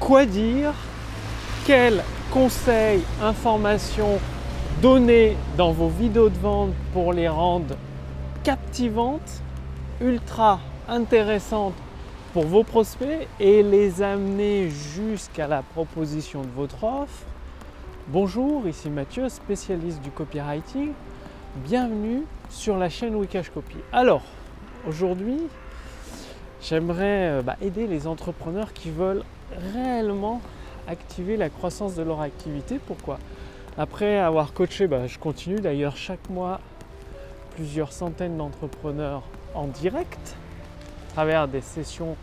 quoi dire, quels conseils, informations donner dans vos vidéos de vente pour les rendre captivantes, ultra intéressantes pour vos prospects et les amener jusqu'à la proposition de votre offre? Bonjour, ici Mathieu, spécialiste du copywriting. Bienvenue sur la chaîne Wikash Copy. Alors, aujourd'hui, j'aimerais euh, bah, aider les entrepreneurs qui veulent réellement activer la croissance de leur activité. Pourquoi? Après avoir coaché, bah, je continue d'ailleurs chaque mois plusieurs centaines d'entrepreneurs en direct à travers des sessions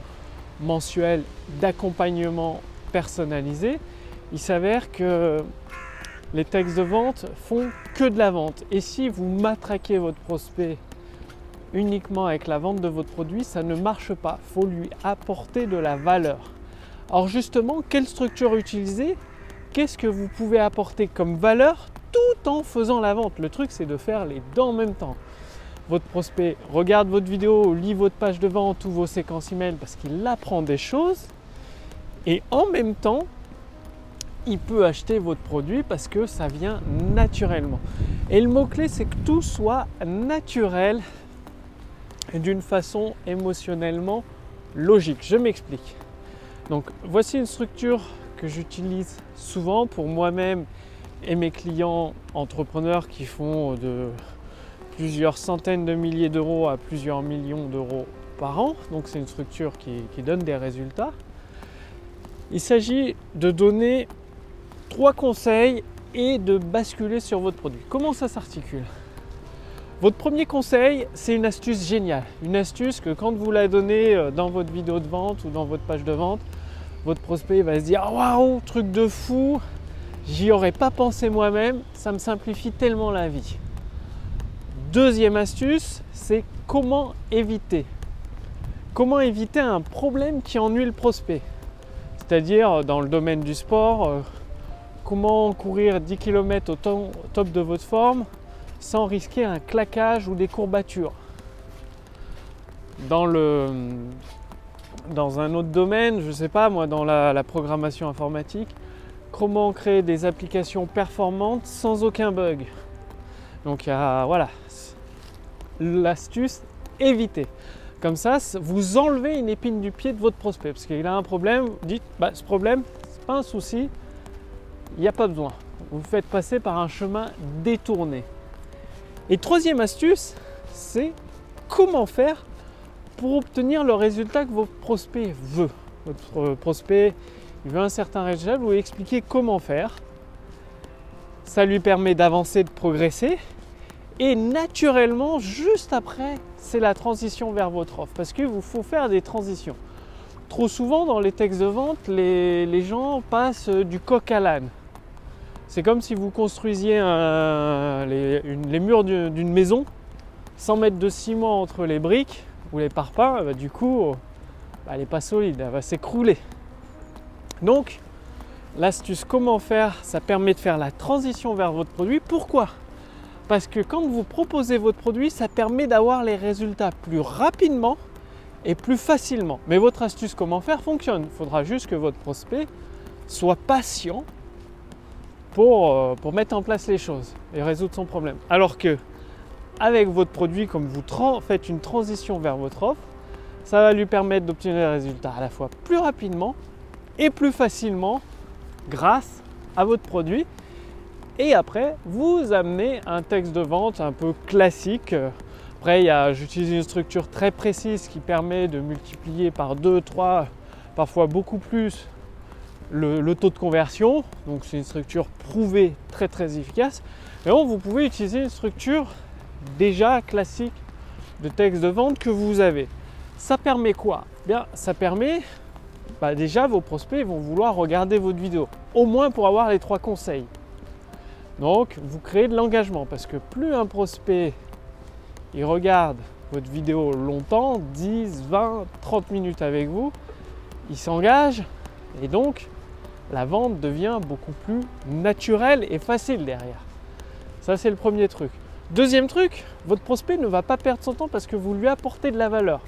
mensuelles d'accompagnement personnalisé. Il s'avère que les textes de vente font que de la vente. Et si vous matraquez votre prospect uniquement avec la vente de votre produit, ça ne marche pas. Il faut lui apporter de la valeur. Alors justement, quelle structure utiliser? Qu'est-ce que vous pouvez apporter comme valeur tout en faisant la vente? Le truc, c'est de faire les deux en même temps. Votre prospect regarde votre vidéo, lit votre page de vente ou vos séquences email parce qu'il apprend des choses. Et en même temps, il peut acheter votre produit parce que ça vient naturellement. Et le mot-clé, c'est que tout soit naturel d'une façon émotionnellement logique. Je m'explique. Donc voici une structure que j'utilise souvent pour moi-même et mes clients entrepreneurs qui font de plusieurs centaines de milliers d'euros à plusieurs millions d'euros par an. Donc c'est une structure qui, donne des résultats. Il s'agit de donner trois conseils et de basculer sur votre produit. Comment ça s'articule? Votre premier conseil, c'est une astuce géniale. Une astuce que quand vous la donnez euh, dans votre vidéo de vente ou dans votre page de vente, votre prospect va se dire waouh, truc de fou, j'y aurais pas pensé moi-même, ça me simplifie tellement la vie. Deuxième astuce, c'est comment éviter. Comment éviter un problème qui ennuie le prospect. C'est-à-dire dans le domaine du sport, euh, comment courir 10 km au top de votre forme sans risquer un claquage ou des courbatures. Dans le dans un autre domaine, je ne sais pas moi, dans la, programmation informatique, comment créer des applications performantes sans aucun bug? Donc voilà, l'astuce, éviter. Comme ça, vous enlevez une épine du pied de votre prospect. Parce qu'il a un problème, dites, bah, ce problème, c'est pas un souci, il n'y a pas besoin. Vous faites passer par un chemin détourné. Et troisième astuce, c'est comment faire pour obtenir le résultat que votre prospect veut. Votre prospect veut un certain résultat, vous lui expliquez comment faire. Ça lui permet d'avancer, de progresser. Et naturellement, juste après, c'est la transition vers votre offre. Parce qu'il vous faut faire des transitions. Trop souvent, dans les textes de vente, les, gens passent du coq à l'âne. C'est comme si vous construisiez les, murs d'une maison, sans mettre de ciment entre les briques ou les parpaings, bah, du coup, bah, elle n'est pas solide, elle va s'écrouler. Donc, l'astuce comment faire, ça permet de faire la transition vers votre produit. Pourquoi? Parce que quand vous proposez votre produit, ça permet d'avoir les résultats plus rapidement et plus facilement. Mais votre astuce comment faire fonctionne. Il faudra juste que votre prospect soit patient pour, euh, pour mettre en place les choses et résoudre son problème. Alors que avec votre produit, comme vous faites une transition vers votre offre, ça va lui permettre d'obtenir des résultats à la fois plus rapidement et plus facilement grâce à votre produit. Et après, vous amenez un texte de vente un peu classique. Après, j'utilise une structure très précise qui permet de multiplier par 2, 3, parfois beaucoup plus le, taux de conversion. Donc c'est une structure prouvée très très efficace. Mais bon, vous pouvez utiliser une structure déjà classique de texte de vente que vous avez. Ça permet quoi? Bien, ça permet bah, déjà vos prospects vont vouloir regarder votre vidéo, au moins pour avoir les trois conseils. Donc, vous créez de l'engagement parce que plus un prospect il regarde votre vidéo longtemps, 10, 20, 30 minutes avec vous, il s'engage et donc la vente devient beaucoup plus naturelle et facile derrière. Ça, c'est le premier truc. Deuxième truc, votre prospect ne va pas perdre son temps parce que vous lui apportez de la valeur.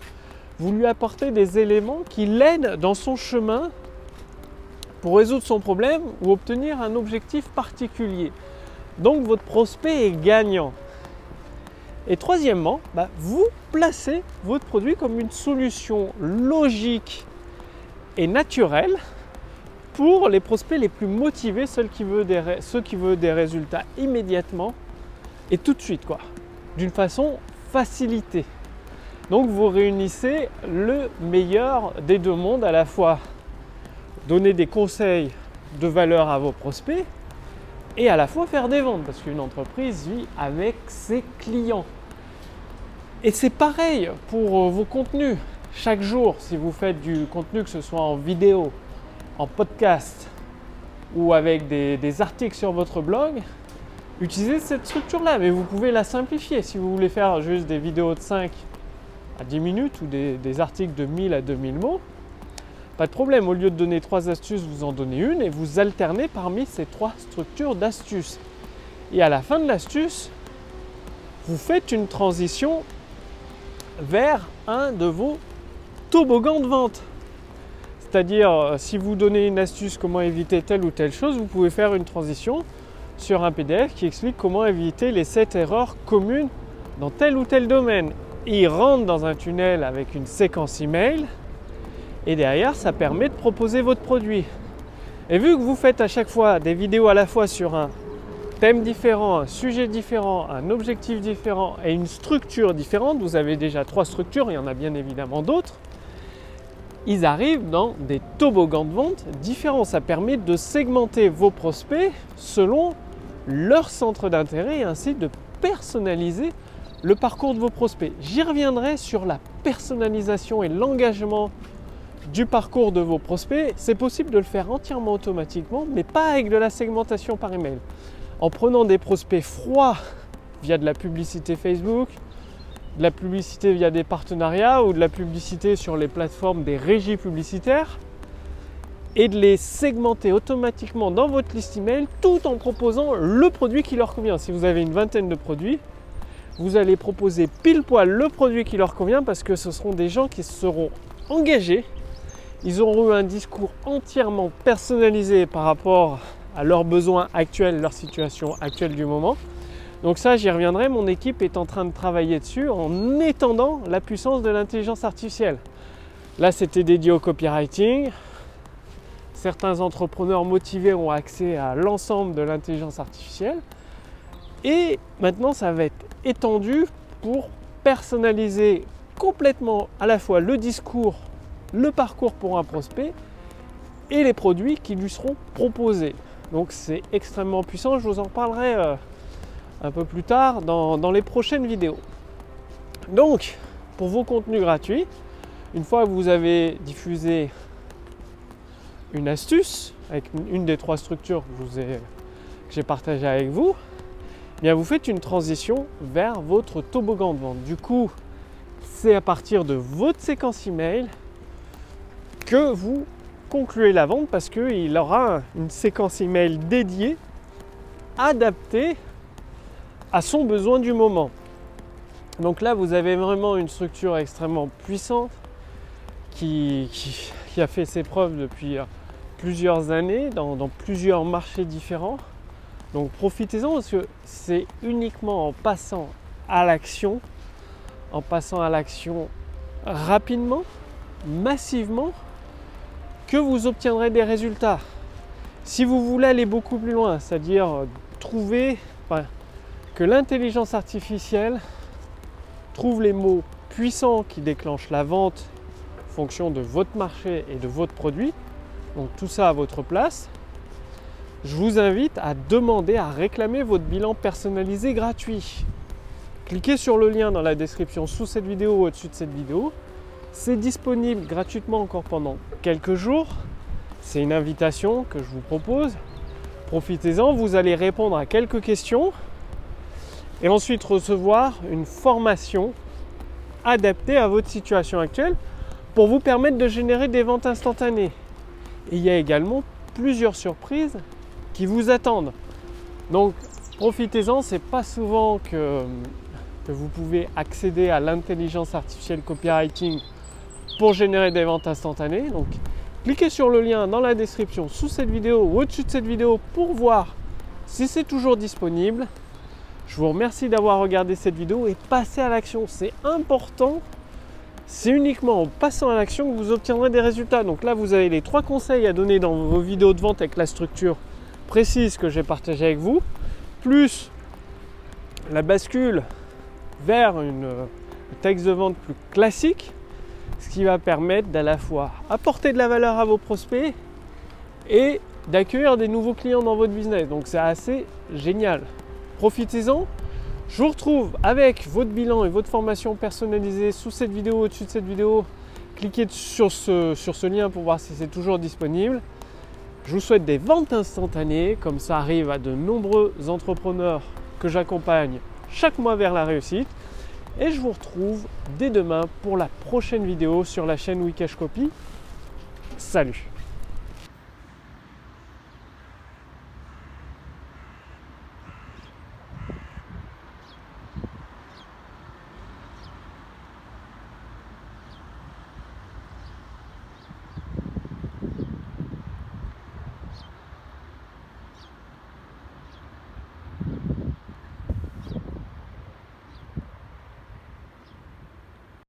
Vous lui apportez des éléments qui l'aident dans son chemin pour résoudre son problème ou obtenir un objectif particulier. Donc votre prospect est gagnant. Et troisièmement, bah, vous placez votre produit comme une solution logique et naturelle pour les prospects les plus motivés, ceux qui veulent des, résultats immédiatement et tout de suite, quoi, d'une façon facilitée. Donc vous réunissez le meilleur des deux mondes, à la fois donner des conseils de valeur à vos prospects et à la fois faire des ventes, parce qu'une entreprise vit avec ses clients. Et c'est pareil pour vos contenus. Chaque jour, si vous faites du contenu, que ce soit en vidéo, en podcast ou avec des, articles sur votre blog, utilisez cette structure-là, mais vous pouvez la simplifier. Si vous voulez faire juste des vidéos de 5 à 10 minutes ou des, articles de 1000 à 2000 mots, pas de problème, au lieu de donner trois astuces, vous en donnez une et vous alternez parmi ces trois structures d'astuces. Et à la fin de l'astuce, vous faites une transition vers un de vos toboggans de vente. C'est-à-dire, euh, si vous donnez une astuce comment éviter telle ou telle chose, vous pouvez faire une transition sur un PDF qui explique comment éviter les 7 erreurs communes dans tel ou tel domaine. il rentre dans un tunnel avec une séquence email et derrière, ça permet de proposer votre produit. Et vu que vous faites à chaque fois des vidéos à la fois sur un thème différent, un sujet différent, un objectif différent et une structure différente, vous avez déjà trois structures, il y en a bien évidemment d'autres, ils arrivent dans des toboggans de vente différents. Ça permet de segmenter vos prospects selon leur centre d'intérêt et ainsi de personnaliser le parcours de vos prospects. J'y reviendrai sur la personnalisation et l'engagement du parcours de vos prospects, c'est possible de le faire entièrement automatiquement, mais pas avec de la segmentation par email. En prenant des prospects froids via de la publicité Facebook, de la publicité via des partenariats ou de la publicité sur les plateformes des régies publicitaires, et de les segmenter automatiquement dans votre liste email tout en proposant le produit qui leur convient. Si vous avez une vingtaine de produits, vous allez proposer pile poil le produit qui leur convient parce que ce seront des gens qui seront engagés ils auront eu un discours entièrement personnalisé par rapport à leurs besoins actuels, leur situation actuelle du moment. Donc ça, j'y reviendrai. Mon équipe est en train de travailler dessus en étendant la puissance de l'intelligence artificielle. Là, c'était dédié au copywriting. Certains entrepreneurs motivés ont accès à l'ensemble de l'intelligence artificielle. Et maintenant, ça va être étendu pour personnaliser complètement à la fois le discours le parcours pour un prospect et les produits qui lui seront proposés. Donc c'est extrêmement puissant, je vous en parlerai euh, un peu plus tard dans, les prochaines vidéos. Donc pour vos contenus gratuits, une fois que vous avez diffusé une astuce avec une des trois structures que, j'ai partagé avec vous, eh bien vous faites une transition vers votre toboggan de vente. Du coup, c'est à partir de votre séquence email que vous concluez la vente parce qu'il aura une séquence email dédiée, adaptée à son besoin du moment. Donc là, vous avez vraiment une structure extrêmement puissante qui, a fait ses preuves depuis euh, plusieurs années dans, dans plusieurs marchés différents. Donc profitez-en parce que c'est uniquement en passant à l'action, en passant à l'action rapidement, massivement, que vous obtiendrez des résultats. Si vous voulez aller beaucoup plus loin, c'est-à-dire trouver que l'intelligence artificielle trouve les mots puissants qui déclenchent la vente en fonction de votre marché et de votre produit, donc tout ça à votre place, je vous invite à demander à réclamer votre bilan personnalisé gratuit. Cliquez sur le lien dans la description sous cette vidéo ou au-dessus de cette vidéo c'est disponible gratuitement encore pendant quelques jours. C'est une invitation que je vous propose. Profitez-en, vous allez répondre à quelques questions et ensuite recevoir une formation adaptée à votre situation actuelle pour vous permettre de générer des ventes instantanées. Et il y a également plusieurs surprises qui vous attendent. Donc profitez-en, c'est pas souvent que, que vous pouvez accéder à l'intelligence artificielle copywriting pour générer des ventes instantanées. Donc Cliquez sur le lien dans la description sous cette vidéo ou au-dessus de cette vidéo pour voir si c'est toujours disponible. Je vous remercie d'avoir regardé cette vidéo et passez à l'action. C'est important. C'est uniquement en passant à l'action que vous obtiendrez des résultats. Donc là, vous avez les trois conseils à donner dans vos vidéos de vente avec la structure précise que j'ai partagée avec vous, plus la bascule vers une, un texte de vente plus classique, ce qui va permettre d'à la fois apporter de la valeur à vos prospects et d'accueillir des nouveaux clients dans votre business. Donc c'est assez génial. Profitez-en. Je vous retrouve avec votre bilan et votre formation personnalisée sous cette vidéo, au-dessus de cette vidéo. Cliquez sur ce, sur ce lien pour voir si c'est toujours disponible. Je vous souhaite des ventes instantanées, comme ça arrive à de nombreux entrepreneurs que j'accompagne chaque mois vers la réussite. Et je vous retrouve dès demain pour la prochaine vidéo sur la chaîne Wikash Copy. Salut